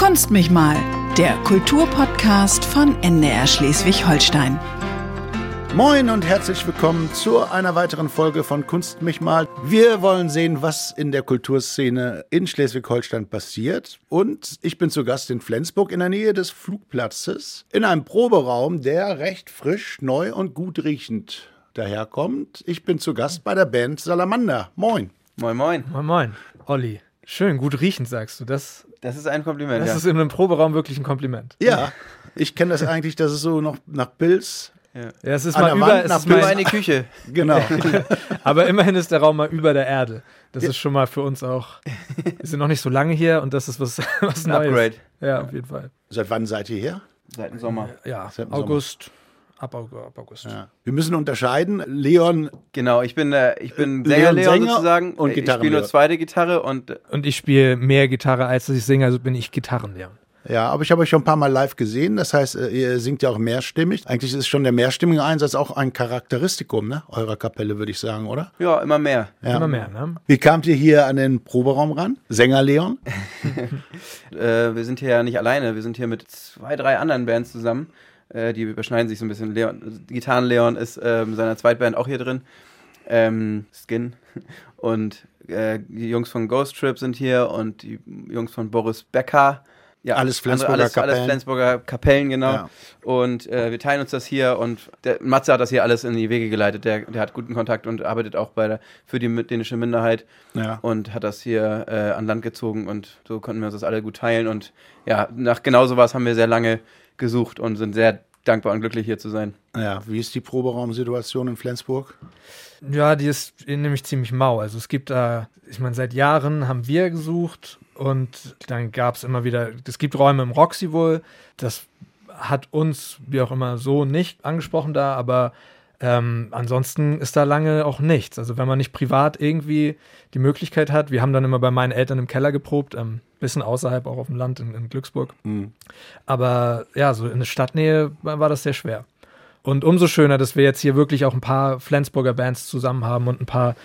Kunst mich mal, der Kulturpodcast von NDR Schleswig-Holstein. Moin und herzlich willkommen zu einer weiteren Folge von Kunst mich mal. Wir wollen sehen, was in der Kulturszene in Schleswig-Holstein passiert. Und ich bin zu Gast in Flensburg in der Nähe des Flugplatzes in einem Proberaum, der recht frisch, neu und gut riechend daherkommt. Ich bin zu Gast bei der Band Salamander. Moin. Moin, moin. Moin, moin. Olli. Schön, gut riechend, sagst du. Das, Das ist ein Kompliment. das ja. ist in einem Proberaum wirklich ein Kompliment. Ja, ich kenne das eigentlich, dass es so noch nach Pilz. Ja, es ist An mal über, Wand es ist mal, eine Küche. Genau. aber immerhin ist der Raum mal über der Erde. Das ist schon mal für uns auch. Wir sind noch nicht so lange hier und das ist was, was Ein Neues. Upgrade. Ja, auf jeden Fall. Seit wann seid ihr hier? Seit dem Sommer. Ja, Seit dem Sommer. August. Ab August. Ja. Wir müssen unterscheiden. Leon, Genau, ich bin, äh, ich bin Leon Sänger, Leon Sänger sozusagen. und ich spiele nur zweite Gitarre und äh, Und ich spiele mehr Gitarre, als dass ich singe, also bin ich Gitarrenlehrer. ja, aber ich habe euch schon ein paar Mal live gesehen. Das heißt, äh, ihr singt ja auch mehrstimmig. Eigentlich ist schon der mehrstimmige Einsatz auch ein Charakteristikum ne? eurer Kapelle, würde ich sagen, oder? ja, immer mehr. Ja. Immer mehr, ne? Wie kamt ihr hier an den Proberaum ran? Sänger Leon? Äh, wir sind hier ja nicht alleine, wir sind hier mit zwei, drei anderen Bands zusammen. Äh, die überschneiden sich so ein bisschen. Leon, Gitarren Leon ist äh, mit seiner Zweitband auch hier drin. Ähm, Skin. Und äh, die Jungs von Ghost Trip sind hier und die Jungs von Boris Becker. Ja, Alles Flensburger alles, Kapellen. Alles Flensburger Kapellen, genau. Ja. Und äh, wir teilen uns das hier und der Matze hat das hier alles in die Wege geleitet. Der, der hat guten Kontakt und arbeitet auch bei der, für die dänische Minderheit Ja. und hat das hier äh, an Land gezogen und so konnten wir uns das alle gut teilen. Und ja, nach genau sowas haben wir sehr lange gesucht und sind sehr dankbar und glücklich hier zu sein. Ja, wie ist die Proberaumsituation in Flensburg? Ja, die ist nämlich ziemlich mau. Also es gibt da, ich meine, seit Jahren haben wir gesucht und dann gab es immer wieder, es gibt Räume im Roxy wohl, das hat uns, wie auch immer, so nicht angesprochen da, aber ähm, ansonsten ist da lange auch nichts. Also wenn man nicht privat irgendwie die Möglichkeit hat, wir haben dann immer bei meinen Eltern im Keller geprobt, ein bisschen außerhalb, auch auf dem Land in, in Glücksburg. Hm. Aber ja, so in der Stadtnähe war das sehr schwer. Und umso schöner, dass wir jetzt hier wirklich auch ein paar Flensburger Bands zusammen haben und ein paar,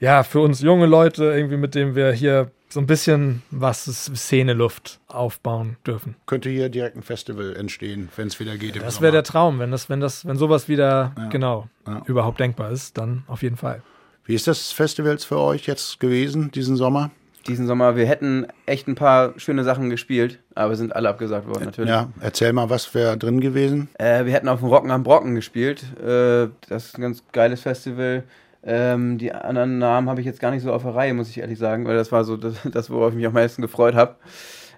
ja, für uns junge Leute irgendwie, mit denen wir hier so ein bisschen was Szeneluft aufbauen dürfen. Könnte hier direkt ein Festival entstehen, wenn es wieder geht. im Das wäre der Traum, wenn das, wenn das, wenn sowas wieder Ja. genau Ja. überhaupt denkbar ist, dann auf jeden Fall. Wie ist das Festivals für euch jetzt gewesen, diesen Sommer? Diesen Sommer, wir hätten echt ein paar schöne Sachen gespielt, aber sind alle abgesagt worden natürlich. Ja, erzähl mal, was wäre drin gewesen? Äh, wir hätten auf dem Rocken am Brocken gespielt. Äh, das ist ein ganz geiles Festival. Ähm, die anderen Namen habe ich jetzt gar nicht so auf der Reihe, muss ich ehrlich sagen, weil das war so das, das worauf ich mich am meisten gefreut habe.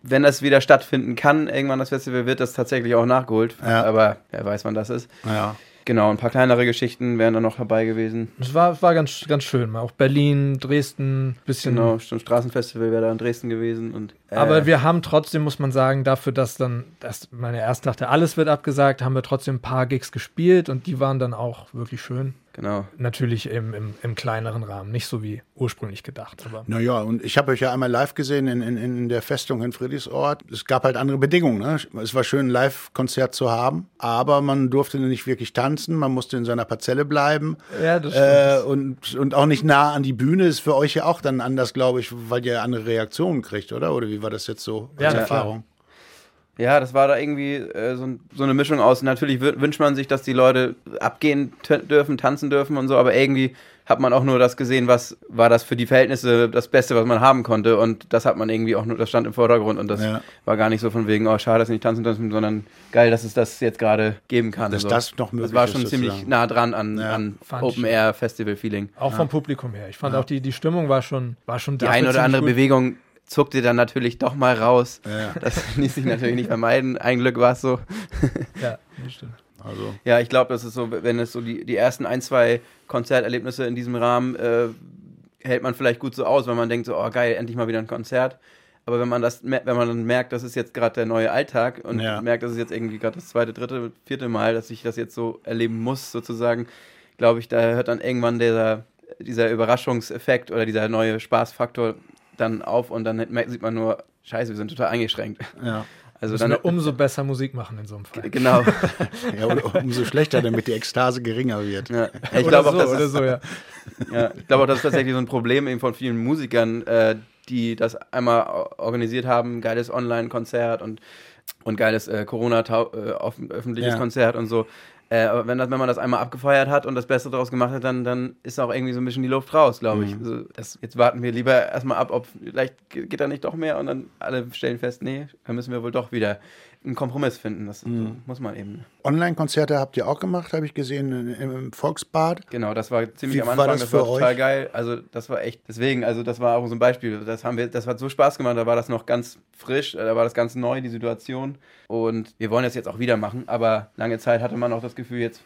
Wenn das wieder stattfinden kann, irgendwann das Festival, wird das tatsächlich auch nachgeholt. Ja. Aber wer weiß, wann das ist. Ja. Genau, ein paar kleinere Geschichten wären dann noch dabei gewesen. Es war, es war ganz, ganz schön. Auch Berlin, Dresden, bisschen Genau, ein Straßenfestival wäre da in Dresden gewesen. Und, äh, Aber wir haben trotzdem, muss man sagen, dafür, dass dann, dass man ja erst dachte, alles wird abgesagt, haben wir trotzdem ein paar Gigs gespielt und die waren dann auch wirklich schön. Genau. Natürlich im, im, im kleineren Rahmen, nicht so wie ursprünglich gedacht. Aber Naja, und ich habe euch ja einmal live gesehen in, in, in der Festung in Friedrichsort. Es gab halt andere Bedingungen. Ne? Es war schön, ein Live-Konzert zu haben, aber man durfte nicht wirklich tanzen, man musste in seiner Parzelle bleiben. ja, das Äh, und, und auch nicht nah an die Bühne ist für euch ja auch dann anders, glaube ich, weil ihr andere Reaktionen kriegt, oder? Oder wie war das jetzt so als Ja, Erfahrung? Ja, das war da irgendwie äh, so, ein, so eine Mischung aus. Natürlich wü- wünscht man sich, dass die Leute abgehen dürfen, tanzen dürfen und so, aber irgendwie hat man auch nur das gesehen, was war das für die Verhältnisse das Beste, was man haben konnte. Und das hat man irgendwie auch nur, das stand im Vordergrund und das Ja. war gar nicht so von wegen, oh, schade, dass sie nicht tanzen dürfen, sondern geil, dass es das jetzt gerade geben kann. Dass so. das noch möglich Das war ist, schon ziemlich sozusagen. nah dran an, Ja. an Fand ich Open Air Festival Feeling. auch vom Publikum her. Ich fand auch die, die Stimmung war schon, war schon Die eine oder andere gut. Bewegung zuckte dann natürlich doch mal raus. Ja, Das ließ sich natürlich nicht vermeiden. Ein Glück war es so. Ja, das stimmt. also. Ja, ich glaube, das ist so, wenn es so die, die ersten ein, zwei Konzerterlebnisse in diesem Rahmen äh, hält man vielleicht gut so aus, wenn man denkt so, oh geil, endlich mal wieder ein Konzert. Aber wenn man das, wenn man dann merkt, das ist jetzt gerade der neue Alltag und Ja. merkt, das ist jetzt irgendwie gerade das zweite, dritte, vierte Mal, dass ich das jetzt so erleben muss, sozusagen, glaube ich, da hört dann irgendwann dieser, dieser Überraschungseffekt oder dieser neue Spaßfaktor dann auf und dann sieht man nur, scheiße, wir sind total eingeschränkt. Ja. Also dann wir umso besser Musik machen in so einem Fall. genau. ja, und umso schlechter, damit die Ekstase geringer wird. Ja. Ich oder glaube so, auch, oder das, so, ja. ja, ich glaube auch, das ist tatsächlich so ein Problem eben von vielen Musikern, äh, die das einmal organisiert haben, geiles Online-Konzert und, und geiles äh, Corona-öffentliches Ja. Konzert und so. Äh, aber wenn, das, wenn man das einmal abgefeiert hat und das Beste daraus gemacht hat, dann, dann ist auch irgendwie so ein bisschen die Luft raus, glaube ich. Also das, jetzt warten wir lieber erstmal ab, ob vielleicht ge- geht da nicht doch mehr und dann alle stellen fest, nee, dann müssen wir wohl doch wieder einen Kompromiss finden. Das so muss man eben. Online-Konzerte habt ihr auch gemacht, habe ich gesehen, im Volksbad. Genau, das war ziemlich Wie am war Anfang, das das, für war total euch? geil. Also das war echt, deswegen, also das war auch so ein Beispiel. Das haben wir, das hat so Spaß gemacht, da war das noch ganz frisch, da war das ganz neu, die Situation. Und wir wollen das jetzt auch wieder machen, aber lange Zeit hatte man auch das Gefühl, jetzt,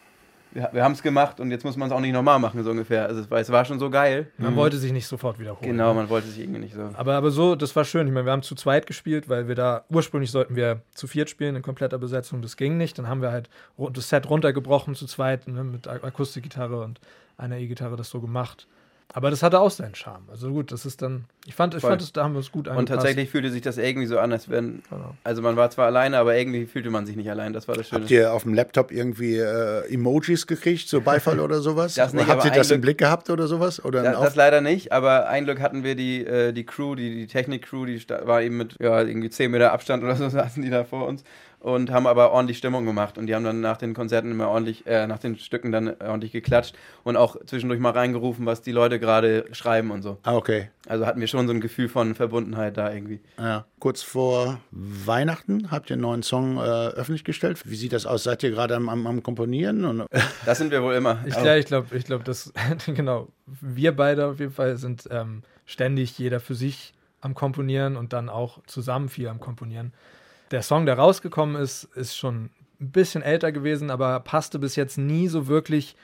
wir, wir haben es gemacht und jetzt muss man es auch nicht nochmal machen, so ungefähr. Also es war, es war schon so geil. Man wollte sich nicht sofort wiederholen. Genau, man wollte sich irgendwie nicht so. Aber, aber so, das war schön. Ich meine, wir haben zu zweit gespielt, weil wir da ursprünglich sollten wir zu viert spielen in kompletter Besetzung. Das ging nicht. Dann haben wir halt das Set runtergebrochen zu zweit ne, mit Ak- Akustikgitarre und einer E-Gitarre das so gemacht. Aber das hatte auch seinen Charme. Also gut, das ist dann. Ich fand, ich Voll. fand es, da haben wir uns gut Und angepasst. tatsächlich fühlte sich das irgendwie so an, als wenn, Genau. also man war zwar alleine, aber irgendwie fühlte man sich nicht allein. Das war das Schöne. Habt ihr auf dem Laptop irgendwie äh, Emojis gekriegt, so Beifall oder sowas? Das nicht, habt ihr das ein im Blick gehabt oder sowas? Oder Das, das leider nicht, aber ein Glück hatten wir die, äh, die Crew, die, die Technik-Crew, die war eben mit ja, irgendwie 10 Meter Abstand oder so saßen die da vor uns und haben aber ordentlich Stimmung gemacht und die haben dann nach den Konzerten immer ordentlich, äh, nach den Stücken dann ordentlich geklatscht und auch zwischendurch mal reingerufen, was die Leute gerade schreiben und so. Ah, okay. Also hatten wir schon so ein Gefühl von Verbundenheit da irgendwie. Ja. Kurz vor Weihnachten habt ihr einen neuen Song äh, öffentlich gestellt. Wie sieht das aus? Seid ihr gerade am, am, am Komponieren? Und, Das sind wir wohl immer. Ich, Aber- ja, ich glaube, ich glaub, das, genau. Wir beide auf jeden Fall sind ähm, ständig jeder für sich am Komponieren und dann auch zusammen viel am Komponieren. Der Song, der rausgekommen ist, ist schon ein bisschen älter gewesen, aber passte bis jetzt nie so wirklich.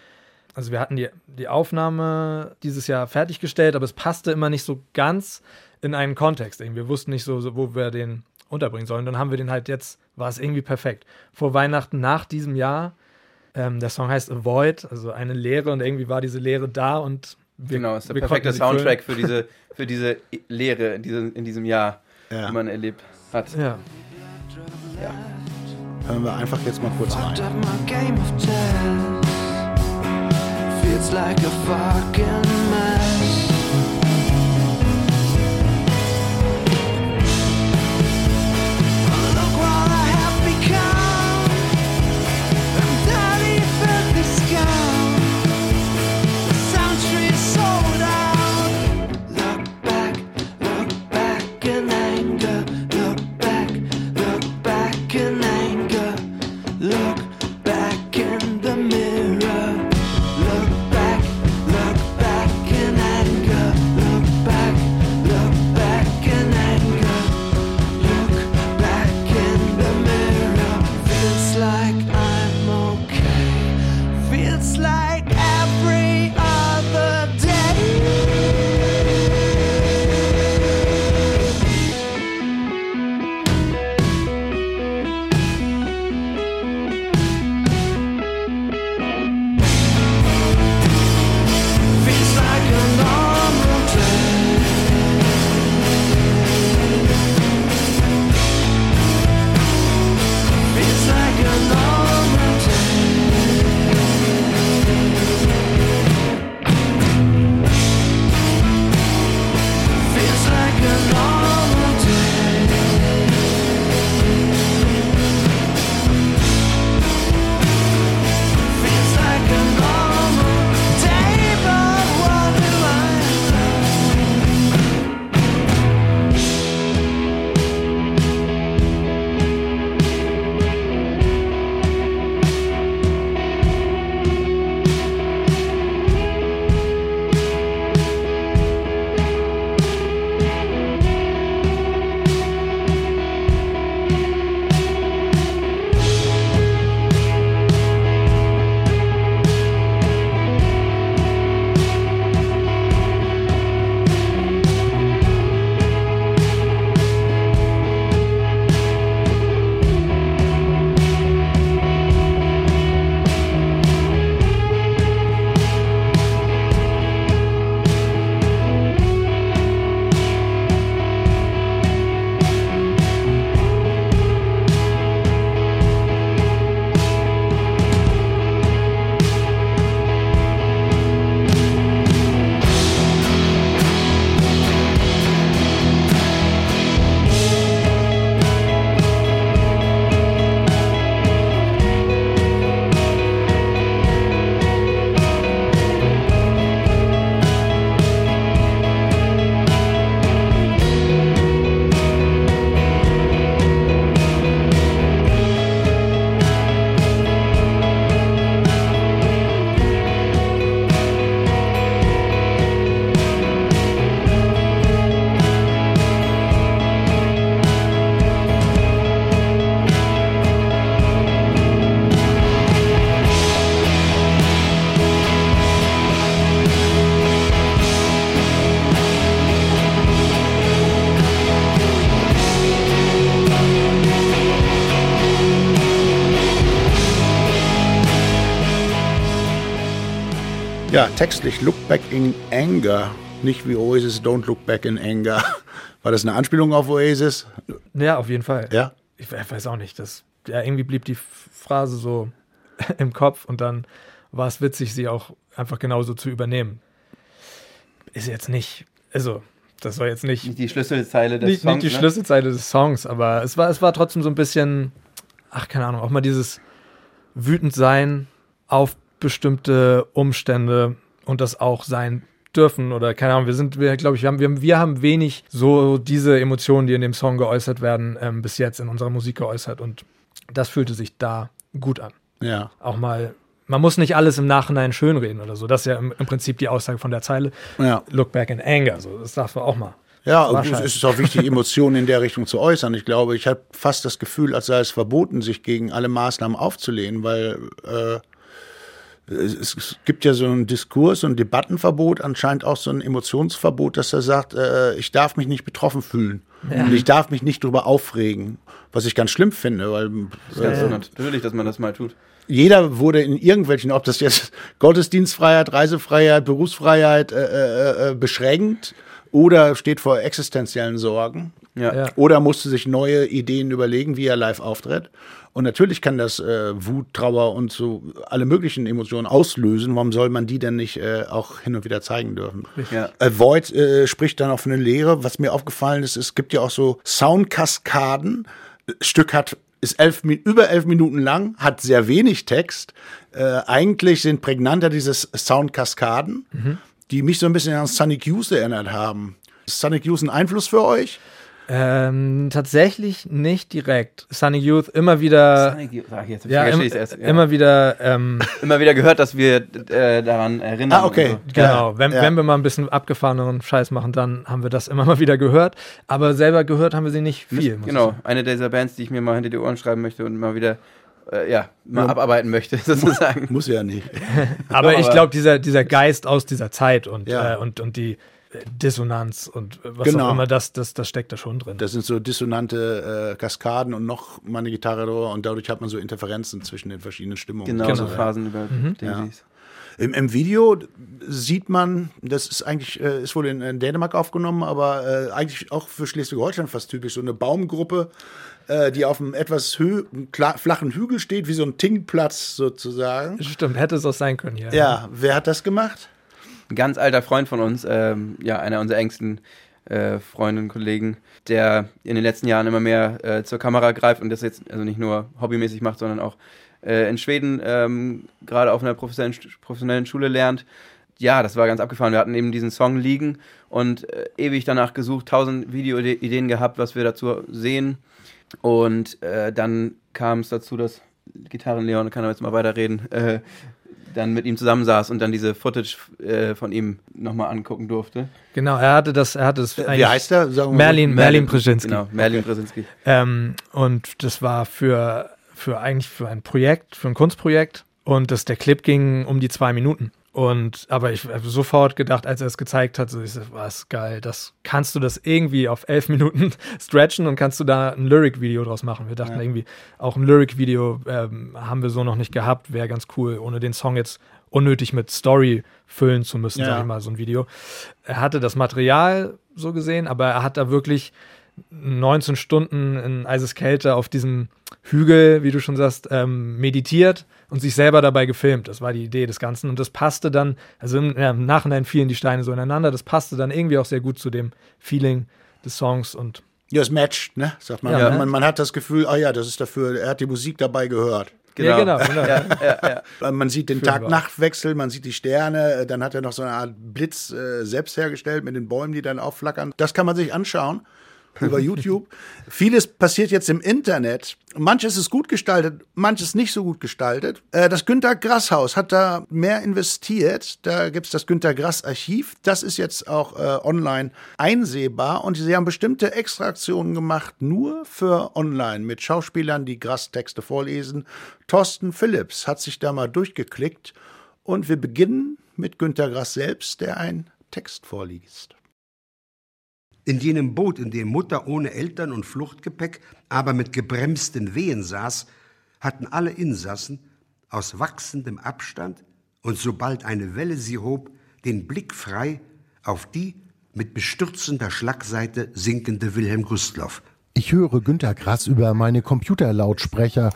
Also wir hatten die, die Aufnahme dieses Jahr fertiggestellt, aber es passte immer nicht so ganz in einen Kontext. Irgendwie. Wir wussten nicht so, wo wir den unterbringen sollen. Dann haben wir den halt jetzt, war es irgendwie perfekt. Vor Weihnachten nach diesem Jahr ähm, der Song heißt Avoid, also eine Leere und irgendwie war diese Leere da und wir, genau, ist der perfekte. Soundtrack für diese, für diese Lehre in, diese, in diesem Jahr, Ja. die man erlebt hat. Ja. Hören wir einfach jetzt mal kurz rein. up my game of chess. Feels like a fucking mess. Ja, textlich Look Back in Anger. Nicht wie Oasis Don't Look Back in Anger. War das eine Anspielung auf Oasis? Ja, auf jeden Fall. Ja. Ich we- weiß auch nicht. Das, ja, irgendwie blieb die Phrase so im Kopf und dann war es witzig, sie auch einfach genauso zu übernehmen. Ist jetzt nicht, also, das soll jetzt nicht, Nicht die Schlüsselzeile des nicht, Songs. nicht die ne? Schlüsselzeile des Songs, aber es war, es war trotzdem so ein bisschen, ach, keine Ahnung, auch mal dieses wütend sein auf bestimmte Umstände und das auch sein dürfen oder keine Ahnung, wir sind, wir, glaube ich, wir haben, wir, wir haben wenig so diese Emotionen, die in dem Song geäußert werden, ähm, bis jetzt in unserer Musik geäußert und das fühlte sich da gut an. Ja. Auch mal, man muss nicht alles im Nachhinein schönreden oder so, das ist ja im, im Prinzip die Aussage von der Zeile. Ja. Look back in anger, so, das darf man auch mal. Ja, es ist auch wichtig, Emotionen in der Richtung zu äußern. Ich glaube, ich habe fast das Gefühl, als sei es verboten, sich gegen alle Maßnahmen aufzulehnen, weil äh, es, gibt ja so einen Diskurs, so ein Debattenverbot, anscheinend auch so ein Emotionsverbot, dass er sagt, äh, ich darf mich nicht betroffen fühlen. Und ich darf mich nicht drüber aufregen, was ich ganz schlimm finde, weil Das ist ganz so natürlich, dass man das mal tut. jeder wurde in irgendwelchen, ob das jetzt Gottesdienstfreiheit, Reisefreiheit, Berufsfreiheit äh, äh, äh, beschränkt oder steht vor existenziellen Sorgen Ja. Ja. oder musste sich neue Ideen überlegen, wie er live auftritt. Und natürlich kann das äh, Wut, Trauer und so alle möglichen Emotionen auslösen. Warum soll man die denn nicht äh, auch hin und wieder zeigen dürfen? Ja. Äh, Void äh, spricht dann auch von eine Lehre. Was mir aufgefallen ist, es gibt ja auch so Soundkaskaden. Das Stück hat ist elf, über elf Minuten lang, hat sehr wenig Text. Äh, eigentlich sind prägnanter diese Soundkaskaden, die mich so ein bisschen an Sonic Youth erinnert haben. Ist Sonic Youth ein Einfluss für euch? Ähm, tatsächlich nicht direkt. Sunny Youth immer wieder, Sag ich jetzt, ja, verstehe im, erst. Ja. immer wieder, ähm, immer wieder gehört, dass wir äh, daran erinnern. Ah, okay. und genau. Ja, wenn, ja. wenn wir mal ein bisschen abgefahreneren Scheiß machen, dann haben wir das immer mal wieder gehört. Aber selber gehört haben wir sie nicht viel. So. ich Genau, eine dieser Bands, die ich mir mal hinter die Ohren schreiben möchte und mal wieder äh, ja, mal abarbeiten möchte, sozusagen. Muss ja nicht. Aber ich aber- glaube, dieser, dieser Geist aus dieser Zeit und, Ja. äh, und, und die Dissonanz und äh, was Genau. auch immer, das, das, das steckt da schon drin. Das sind so dissonante äh, Kaskaden und noch mal eine Gitarre drüber und dadurch hat man so Interferenzen zwischen den verschiedenen Stimmungen. Genau, Genau. so Phasen, über die Ja. Im, Im Video sieht man, das ist eigentlich, äh, ist wohl in, in Dänemark aufgenommen, aber äh, eigentlich auch für Schleswig-Holstein fast typisch, so eine Baumgruppe, äh, die auf einem etwas hö flachen Hügel steht, wie so ein Tingplatz sozusagen. Stimmt, hätte es auch sein können hier. Ja, wer hat das gemacht? Ein ganz alter Freund von uns, ähm, ja, einer unserer engsten äh, Freunde und Kollegen, der in den letzten Jahren immer mehr äh, zur Kamera greift und das jetzt also nicht nur hobbymäßig macht, sondern auch äh, in Schweden ähm, gerade auf einer professionellen, professionellen Schule lernt. Ja, das war ganz abgefahren. Wir hatten eben diesen Song liegen und äh, ewig danach gesucht, tausend Videoideen gehabt, was wir dazu sehen. Und äh, dann kam es dazu, dass Gitarren-Leon, kann er jetzt mal weiterreden, äh, dann mit ihm zusammensaß und dann diese Footage äh, von ihm nochmal angucken durfte. Genau, er hatte das, er hatte das Wie heißt er? Sagen wir mal Merlin, Merlin Brzezinski. Genau, Merlin Brzezinski. Ähm, und das war für, für eigentlich für ein Projekt, für ein Kunstprojekt. Und das, der Clip ging um die zwei Minuten. Und aber ich habe sofort gedacht, als er es gezeigt hat, so ich so, was geil, das kannst du das irgendwie auf elf Minuten stretchen und kannst du da ein Lyric-Video draus machen. Wir dachten irgendwie, auch ein Lyric-Video ähm, haben wir so noch nicht gehabt, wäre ganz cool, ohne den Song jetzt unnötig mit Story füllen zu müssen, Ja. sag ich mal, so ein Video. Er hatte das Material so gesehen, aber er hat da wirklich 19 Stunden in Eiseskälte auf diesem Hügel, wie du schon sagst, ähm, meditiert und sich selber dabei gefilmt. Das war die Idee des Ganzen. Und das passte dann, also im, ja, im Nachhinein fielen die Steine so ineinander. Das passte dann irgendwie auch sehr gut zu dem Feeling des Songs. Und Ja, es matcht, ne? Sagt man. Ja, ne? man. Man hat das Gefühl, ah ja, das ist dafür, er hat die Musik dabei gehört. ja, genau. genau. Ja, ja, ja. Man sieht den. Tag-Nacht-Wechsel, man sieht die Sterne, äh, dann hat er noch so eine Art Blitz äh, selbst hergestellt mit den Bäumen, die dann aufflackern. Das kann man sich anschauen über YouTube. Vieles passiert jetzt im Internet. Manches ist gut gestaltet, manches nicht so gut gestaltet. Äh, das Günter Grass Haus hat da mehr investiert. Da gibt's das Günter Grass Archiv. Das ist jetzt auch äh, online einsehbar und sie haben bestimmte Extraktionen gemacht, nur für online mit Schauspielern, die Grass Texte vorlesen. Thorsten Phillips hat sich da mal durchgeklickt und wir beginnen mit Günter Grass selbst, der einen Text vorliest. In jenem Boot, in dem Mutter ohne Eltern und Fluchtgepäck, aber mit gebremsten Wehen saß, hatten alle Insassen aus wachsendem Abstand und sobald eine Welle sie hob, den Blick frei auf die mit bestürzender Schlagseite sinkende Wilhelm Gustloff. Ich höre Günter Grass über meine Computerlautsprecher.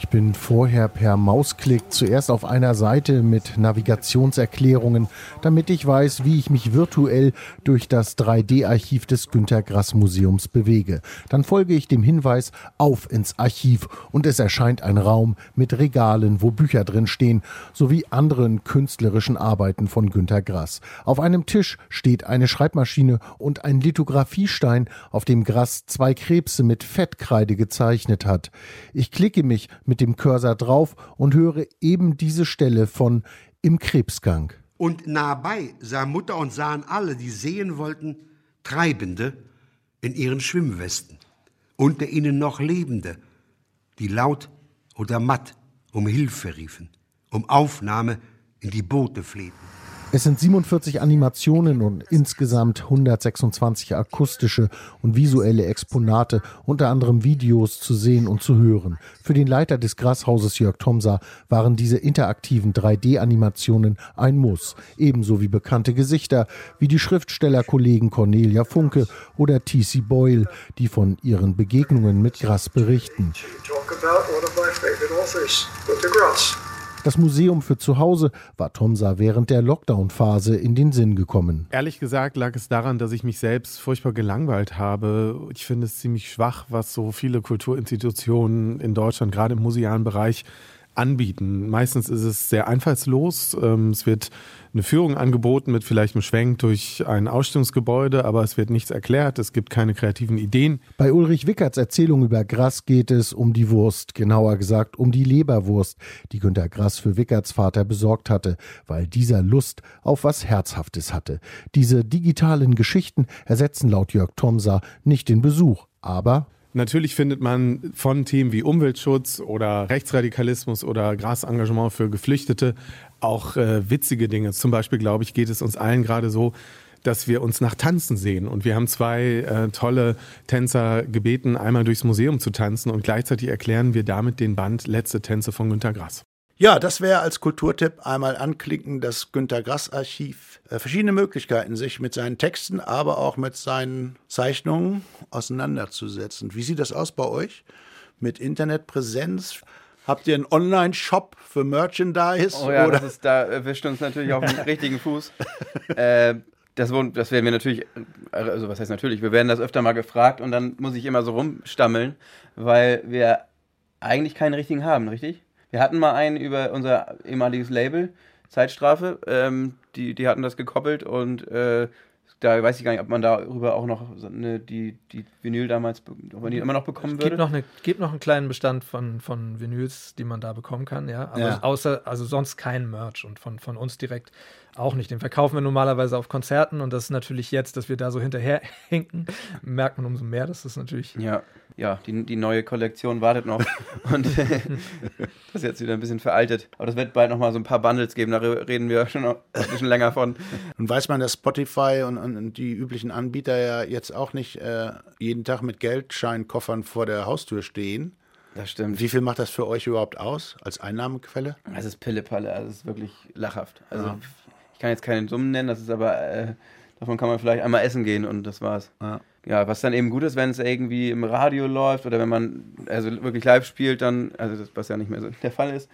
Ich bin vorher per Mausklick zuerst auf einer Seite mit Navigationserklärungen, damit ich weiß, wie ich mich virtuell durch das 3D-Archiv des Günter Grass Museums bewege. Dann folge ich dem Hinweis auf ins Archiv und es erscheint ein Raum mit Regalen, wo Bücher drin stehen, sowie anderen künstlerischen Arbeiten von Günter Grass. Auf einem Tisch steht eine Schreibmaschine und ein Lithografiestein, auf dem Grass zwei Krebse mit Fettkreide gezeichnet hat. Ich klicke mich mit dem Cursor drauf und höre eben diese Stelle von Im Krebsgang. Und nahebei sah Mutter und sahen alle, die sehen wollten, Treibende in ihren Schwimmwesten. Unter ihnen noch Lebende, die laut oder matt um Hilfe riefen, um Aufnahme in die Boote flehten. Es sind 47 Animationen und insgesamt 126 akustische und visuelle Exponate, unter anderem Videos zu sehen und zu hören. Für den Leiter des Grashauses Jörg Thomsa waren diese interaktiven 3D-Animationen ein Muss, ebenso wie bekannte Gesichter wie die Schriftstellerkollegen Cornelia Funke oder T.C. Boyle, die von ihren Begegnungen mit Grass berichten. talk about one of my favorite authors, Grass. Das Museum für zu Hause war Thomsa während der Lockdown-Phase in den Sinn gekommen. Ehrlich gesagt lag es daran, dass ich mich selbst furchtbar gelangweilt habe. Ich finde es ziemlich schwach, was so viele Kulturinstitutionen in Deutschland, gerade im musealen Bereich, anbieten. Meistens ist es sehr einfallslos. Ähm, Es wird eine Führung angeboten mit vielleicht einem Schwenk durch ein Ausstellungsgebäude, aber es wird nichts erklärt. Es gibt keine kreativen Ideen. Bei Ulrich Wickerts Erzählung über Grass geht es um die Wurst, genauer gesagt um die Leberwurst, die Günter Grass für Wickerts Vater besorgt hatte, weil dieser Lust auf was Herzhaftes hatte. Diese digitalen Geschichten ersetzen laut Jörg Thomsa nicht den Besuch, aber Natürlich findet man von Themen wie Umweltschutz oder Rechtsradikalismus oder Grasengagement für Geflüchtete auch äh, witzige Dinge. Zum Beispiel, glaube ich, geht es uns allen gerade so, dass wir uns nach Tanzen sehen. Und wir haben zwei äh, tolle Tänzer gebeten, einmal durchs Museum zu tanzen und gleichzeitig erklären wir damit den Band Letzte Tänze von Günter Grass. Ja, das wäre als Kulturtipp einmal anklicken, das Günter Grass Archiv. Äh, verschiedene Möglichkeiten, sich mit seinen Texten, aber auch mit seinen Zeichnungen auseinanderzusetzen. Wie sieht das aus bei euch? Mit Internetpräsenz? Habt ihr einen Online-Shop für Merchandise? Oh ja, oder? das ist, da erwischt uns natürlich auf den richtigen Fuß. äh, das, das werden wir natürlich, also was heißt natürlich, wir werden das öfter mal gefragt und dann muss ich immer so rumstammeln, weil wir eigentlich keinen richtigen haben, richtig? Wir hatten mal einen über unser ehemaliges Label, Zeitstrafe, ähm, die, die hatten das gekoppelt und äh, da weiß ich gar nicht, ob man darüber auch noch eine, die, die Vinyl damals, ob man die immer noch bekommen Es würde. gibt noch, eine, gibt noch einen kleinen Bestand von, von Vinyls, die man da bekommen kann, ja. Aber Ja. außer, also sonst kein Merch und von, von uns direkt auch nicht. Den verkaufen wir normalerweise auf Konzerten und das ist natürlich jetzt, dass wir da so hinterher hinken, merkt man umso mehr, dass das natürlich. Ja, ja, die, die neue Kollektion wartet noch. Und das ist jetzt wieder ein bisschen veraltet. Aber das wird bald noch mal so ein paar Bundles geben, da re- reden wir schon noch ein bisschen länger von. Und weiß man, dass Spotify und, und, die üblichen Anbieter ja jetzt auch nicht äh, jeden Tag mit Geldscheinkoffern vor der Haustür stehen. Das stimmt. Wie viel macht das für euch überhaupt aus als Einnahmequelle? Es ist Pillepalle, also es ist wirklich lachhaft. Also ich kann jetzt keine Summen nennen, das ist aber, äh, davon kann man vielleicht einmal essen gehen und das war's. Ja. Ja, was dann eben gut ist, wenn es irgendwie im Radio läuft oder wenn man also wirklich live spielt, dann, also das, was ja nicht mehr so der Fall ist.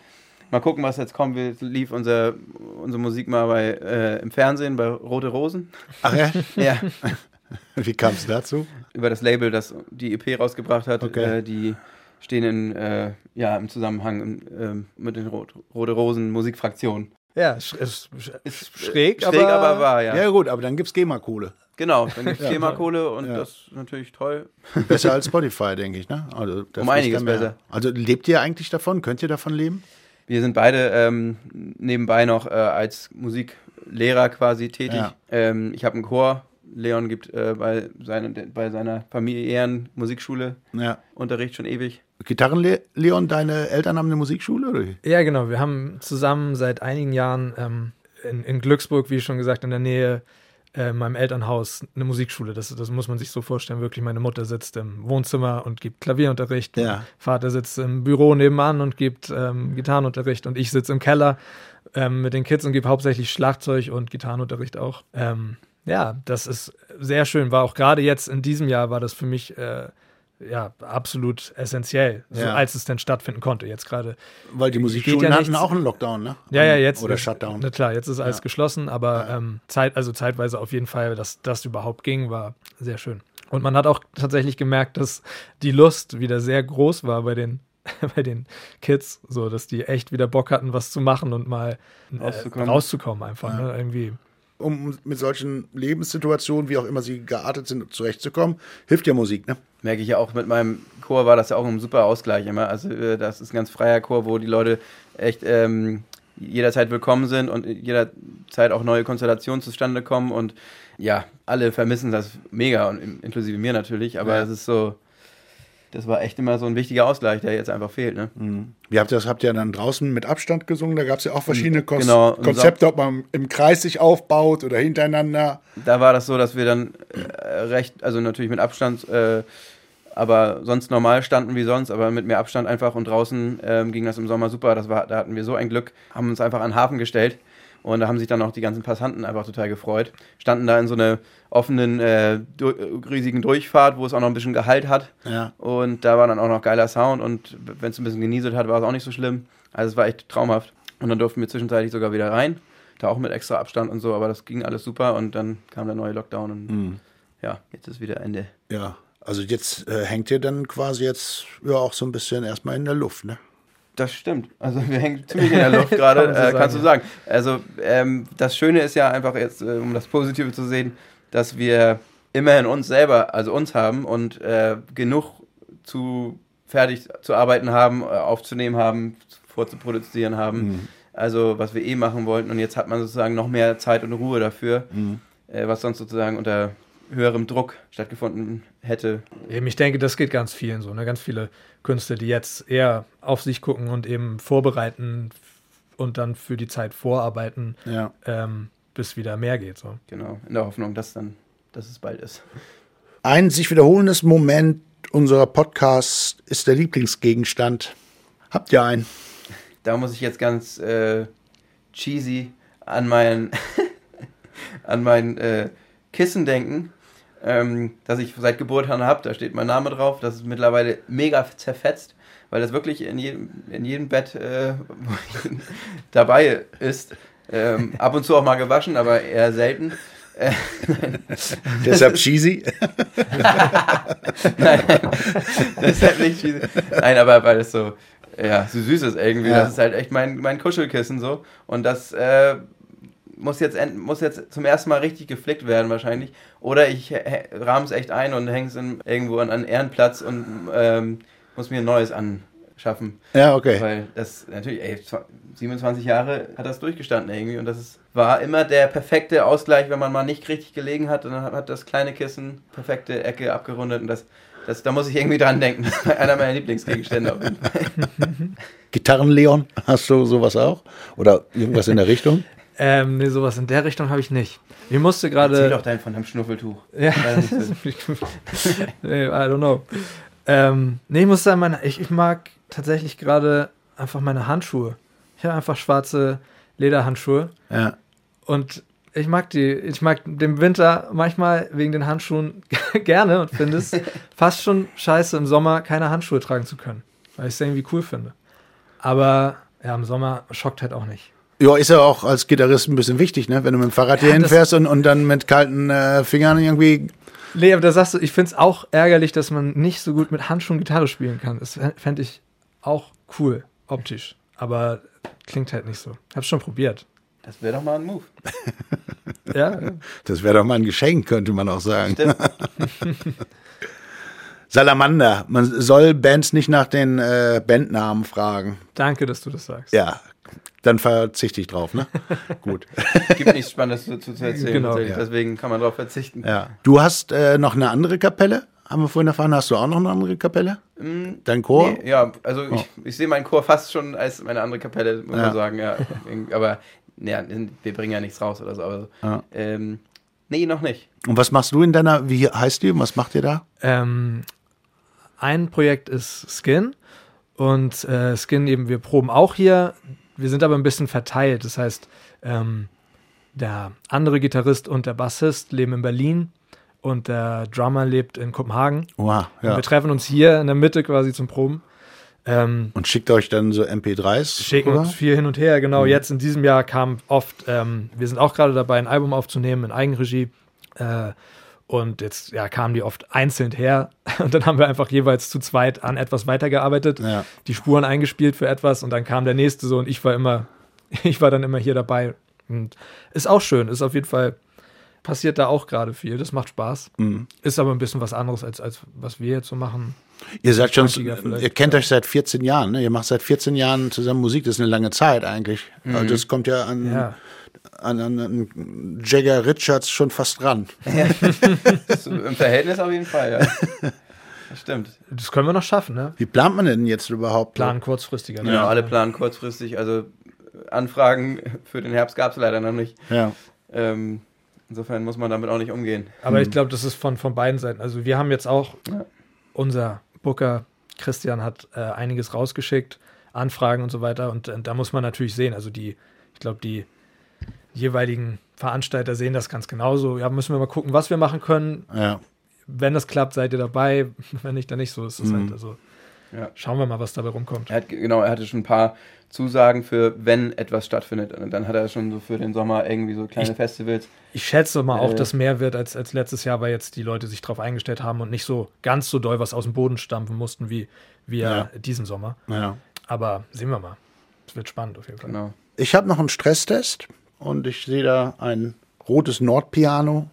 Mal gucken, was jetzt kommt. Wir lief unser, unsere Musik mal bei, äh, im Fernsehen bei Rote Rosen. Ach ja? Ja, Wie kam es dazu? über das Label, das die EP rausgebracht hat. Okay. Äh, die stehen in, äh, ja, im Zusammenhang ähm, mit den Rot Rote Rosen Musikfraktionen. Ja, sch ist, Ist schräg, schräg aber- aber wahr, ja. Ja, gut, aber dann gibt's GEMA-Kohle. Genau, dann gibt es Ja. Themakohle und Ja. das ist natürlich toll. Besser als Spotify, denke ich, ne? Also, Um einiges besser. Also lebt ihr eigentlich davon? Könnt ihr davon leben? Wir sind beide ähm, nebenbei noch äh, als Musiklehrer quasi tätig. Ja. Ähm, ich habe einen Chor. Leon gibt äh, bei, seine, bei seiner familiären Musikschule Ja. Unterricht schon ewig. Gitarren, Leon, deine Eltern haben eine Musikschule? Oder? Ja, genau. Wir haben zusammen seit einigen Jahren ähm, in, in Glücksburg, wie schon gesagt, in der Nähe äh, meinem Elternhaus eine Musikschule. Das, das muss man sich so vorstellen. Wirklich, meine Mutter sitzt im Wohnzimmer und gibt Klavierunterricht. Ja. Vater sitzt im Büro nebenan und gibt ähm, Gitarrenunterricht und ich sitze im Keller ähm, mit den Kids und gebe hauptsächlich Schlagzeug und Gitarrenunterricht auch. Ähm, ja, das ist sehr schön. War auch gerade jetzt in diesem Jahr war das für mich äh, ja absolut essentiell, so, Ja. als es denn stattfinden konnte. Jetzt gerade. Weil die Musikschulen ja hatten nichts. auch einen Lockdown, ne? Ja, ja, jetzt. Oder Shutdown. Na klar, jetzt ist alles Ja. geschlossen, aber ähm, Zeit, also zeitweise auf jeden Fall, dass das überhaupt ging, war sehr schön. Und man hat auch tatsächlich gemerkt, dass die Lust wieder sehr groß war bei den, bei den Kids, so dass die echt wieder Bock hatten, was zu machen und mal äh, Rauszukommen. rauszukommen einfach. Ne? Irgendwie. Um mit solchen Lebenssituationen, wie auch immer sie geartet sind, zurechtzukommen, hilft ja Musik, ne? merke ich ja auch mit meinem Chor war das ja auch ein super Ausgleich immer. Also äh, das ist ein ganz freier Chor, wo die Leute echt ähm, jederzeit willkommen sind und jederzeit auch neue Konstellationen zustande kommen und ja, alle vermissen das mega und in- inklusive mir natürlich, aber Ja. es ist so, das war echt immer so ein wichtiger Ausgleich, der jetzt einfach fehlt. Ne? Wie habt ihr das? Habt ihr dann draußen mit Abstand gesungen? Da gab es ja auch verschiedene Kos Genau, Konzepte, ob man im Kreis sich aufbaut oder hintereinander. Da war das so, dass wir dann äh, recht, also natürlich mit Abstand, äh, aber sonst normal standen wie sonst, aber mit mehr Abstand einfach und draußen ähm, ging das im Sommer super. Das war, da hatten wir so ein Glück, haben uns einfach an den Hafen gestellt und da haben sich dann auch die ganzen Passanten einfach total gefreut. Standen da in so einer offenen, äh, du riesigen Durchfahrt, wo es auch noch ein bisschen Gehalt hat. Ja. Und da war dann auch noch geiler Sound und wenn es ein bisschen genieselt hat, war es auch nicht so schlimm. Also es war echt traumhaft. Und dann durften wir zwischenzeitlich sogar wieder rein. Da auch mit extra Abstand und so, aber das ging alles super und dann kam der neue Lockdown und ja, jetzt ist wieder Ende. Ja. Also jetzt äh, hängt ihr dann quasi jetzt ja auch so ein bisschen erstmal in der Luft, ne? Das stimmt. Also wir hängen ziemlich in der Luft gerade, Kann äh, kannst du sagen. Also ähm, das Schöne ist ja einfach jetzt, äh, um das Positive zu sehen, dass wir immerhin uns selber, also uns haben und äh, genug zu fertig zu arbeiten haben, äh, aufzunehmen haben, vorzuproduzieren haben. Also was wir eh machen wollten und jetzt hat man sozusagen noch mehr Zeit und Ruhe dafür, äh, was sonst sozusagen unter höherem Druck stattgefunden hätte. Eben, ich denke, das geht ganz vielen so. Ne? Ganz viele Künstler, die jetzt eher auf sich gucken und eben vorbereiten und dann für die Zeit vorarbeiten, Ja. ähm, bis wieder mehr geht. So. Genau, in der Hoffnung, dass dann, dass es bald ist. Ein sich wiederholendes Moment unserer Podcast ist der Lieblingsgegenstand. Habt ihr einen? da muss ich jetzt ganz äh, cheesy an mein, an mein äh, Kissen denken, ähm, das ich seit Geburt an habe. Da steht mein Name drauf. Das ist mittlerweile mega zerfetzt, weil das wirklich in jedem, in jedem Bett äh, dabei ist. Ähm, ab und zu auch mal gewaschen, aber eher selten. Äh, Deshalb cheesy. Nein, halt nicht cheesy. Nein, aber weil es so, ja, so süß ist irgendwie. Ja. Das ist halt echt mein, mein Kuschelkissen so. Und das äh, muss, jetzt muss jetzt zum ersten Mal richtig geflickt werden wahrscheinlich. Oder ich rahme es echt ein und hänge es irgendwo an einen Ehrenplatz und ähm, muss mir ein neues anschaffen. Ja, okay. Weil das natürlich, ey, 27 Jahre hat das durchgestanden irgendwie und das ist, war immer der perfekte Ausgleich, wenn man mal nicht richtig gelegen hat, dann hat das kleine Kissen perfekte Ecke abgerundet und das, das da muss ich irgendwie dran denken. Das war einer meiner Lieblingsgegenstände. Gitarrenleon, hast du sowas auch? Oder irgendwas in der Richtung? Ähm, nee, sowas in der Richtung habe ich nicht. Ich musste Erzähl gerade. doch dein von deinem Schnuffeltuch. Ja, Ja, das ist- nee, I don't know. Ähm, nee, ich muss sagen, meine, ich, ich mag tatsächlich gerade einfach meine Handschuhe. Ich habe einfach schwarze Lederhandschuhe Ja. und ich mag die, ich mag den Winter manchmal wegen den Handschuhen gerne und finde es fast schon scheiße, im Sommer keine Handschuhe tragen zu können, weil ich es irgendwie cool finde. Aber ja, im Sommer schockt halt auch nicht. Ja, ist ja auch als Gitarrist ein bisschen wichtig, ne? Wenn du mit dem Fahrrad hier Ja, hinfährst und, und dann mit kalten äh, Fingern irgendwie. Nee, aber da sagst du, ich finde es auch ärgerlich, dass man nicht so gut mit Handschuhen Gitarre spielen kann. Das fände ich auch cool, optisch. Aber klingt halt nicht so. Hab's schon probiert. Das wäre doch mal ein Move. Ja, Das wäre doch mal ein Geschenk, könnte man auch sagen. Stimmt. Salamander. Man soll Bands nicht nach den äh, Bandnamen fragen. danke, dass du das sagst. Ja, dann verzichte ich drauf, ne? Gut. Gibt nichts Spannendes zu, zu erzählen. Genau, ja. Deswegen kann man darauf verzichten. Ja. Du hast äh, noch eine andere Kapelle, haben wir vorhin erfahren. Hast du auch noch eine andere Kapelle? Dein Chor? Nee, ja, also ich, ich sehe meinen Chor fast schon als meine andere Kapelle, muss Ja. man sagen. Ja. Aber ja, wir bringen ja nichts raus oder so. Aber, Ja. ähm, nee, noch nicht. Und was machst du in deiner, wie heißt die? Was macht ihr da? Ähm, ein Projekt ist Skin. Und äh, Skin eben, wir proben auch hier. Wir sind aber ein bisschen verteilt. Das heißt, ähm, der andere Gitarrist und der Bassist leben in Berlin und der Drummer lebt in Kopenhagen. Wow, Und ja. wir treffen uns hier in der Mitte quasi zum Proben. Ähm, Und schickt euch dann so MP3s? schicken rüber? uns viel hin und her. Mhm. Genau, jetzt in diesem Jahr kam oft, ähm, wir sind auch gerade dabei, ein Album aufzunehmen in Eigenregie. Äh, und jetzt ja, kamen die oft einzeln her. Und dann haben wir einfach jeweils zu zweit an etwas weitergearbeitet, Ja. die Spuren eingespielt für etwas und dann kam der nächste so und ich war immer, ich war dann immer hier dabei. Und ist auch schön, ist auf jeden Fall, passiert da auch gerade viel. Das macht Spaß. Mhm. Ist aber ein bisschen was anderes, als, als was wir jetzt so machen. Ihr seid schon, ihr kennt euch seit 14 Jahren, ne? Ihr macht seit 14 Jahren zusammen Musik, das ist eine lange Zeit eigentlich. Also das kommt ja an, Ja. An, an, an Jagger Richards schon fast ran. Das, Im Verhältnis auf jeden Fall, ja. Das stimmt. Das können wir noch schaffen, ne? Wie plant man denn jetzt überhaupt? Planen kurzfristiger. Ne? Genau, alle planen kurzfristig. Also Anfragen für den Herbst gab es leider noch nicht. Ja. Ähm, insofern muss man damit auch nicht umgehen. Aber ich glaube, das ist von, von beiden Seiten. Also wir haben jetzt auch, Ja. unser Booker Christian hat äh, einiges rausgeschickt, Anfragen und so weiter. Und äh, da muss man natürlich sehen, also die, ich glaube, die jeweiligen Veranstalter sehen das ganz genauso. Ja, müssen wir mal gucken, was wir machen können. Ja. Wenn das klappt, seid ihr dabei. Wenn nicht, dann nicht so. Ist es Mhm. halt, also Ja. schauen wir mal, was dabei rumkommt. Er hat, genau, er hatte schon ein paar Zusagen für, wenn etwas stattfindet. Und dann hat er schon so für den Sommer irgendwie so kleine Ich- Festivals. Ich schätze mal auch, Äh. dass mehr wird als, als letztes Jahr, weil jetzt die Leute sich darauf eingestellt haben und nicht so ganz so doll was aus dem Boden stampfen mussten wie wir Ja. diesen Sommer. ja. Aber sehen wir mal. Es wird spannend auf jeden Fall. Genau. Ich habe noch einen Stresstest und ich sehe da ein rotes Nordpiano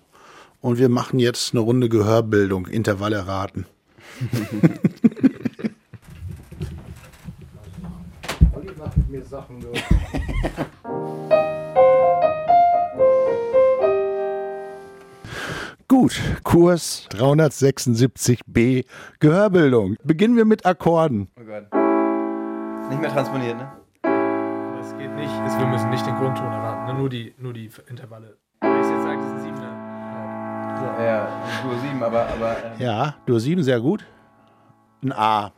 und wir machen jetzt eine Runde Gehörbildung, Intervalle raten. Gut, Kurs 376b Gehörbildung. Beginnen wir mit Akkorden. Oh Gott. Nicht mehr transponiert, ne? Das geht nicht. Ist, wir müssen nicht den Grundton erwarten, ne? nur, die, nur die Intervalle. Wenn ich jetzt sage, das sind Siebener. Ja, ja Dur 7, aber, aber ähm, Ja, Dur 7, sehr gut. Ein A.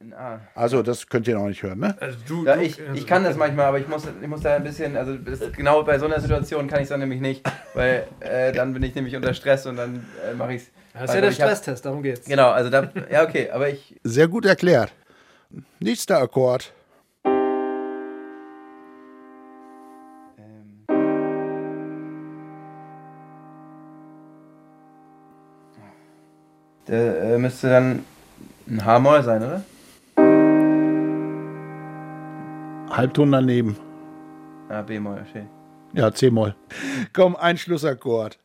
in A. Also, das könnt ihr noch nicht hören, ne? Also du, Ja, ich, also- ich kann das manchmal, aber ich muss, ich muss da ein bisschen, also das, genau bei so einer Situation kann ich es dann nämlich nicht, weil äh, dann bin ich nämlich unter Stress und dann äh, mache ich es. Das ist ja der Stresstest, darum geht's. Genau, also da, ja okay, aber ich, Sehr gut erklärt. Nächster Akkord. Der äh, müsste dann ein H-Moll sein, oder? Halbton daneben. Ah, B-Moll, okay. Ja, C-Moll. Komm, ein Schlussakkord.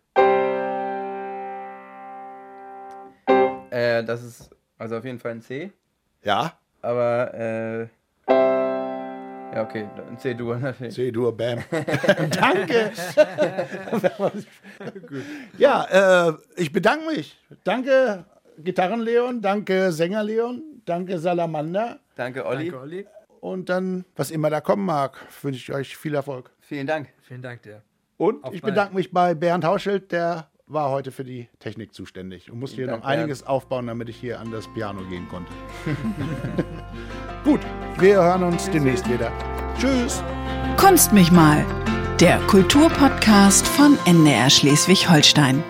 Äh, das ist also auf jeden Fall ein C, Ja, aber äh, ja okay, ein C-Dur natürlich. C-Dur, Bam. Danke. Ja, äh, ich bedanke mich. Danke, Gitarrenleon. Danke, Sänger-Leon. Danke, Salamander. Danke, Olli. Danke, Olli. Und dann, was immer da kommen mag, wünsche ich euch viel Erfolg. Vielen Dank. Vielen Dank dir. Und Auf ich bald. bedanke mich bei Bernd Hauschild, der war heute für die Technik zuständig und musste hier Dank, noch einiges aufbauen, damit ich hier an das Piano gehen konnte. Gut, wir hören uns demnächst wieder. Tschüss. Kunst mich mal. Der Kulturpodcast von NDR Schleswig-Holstein.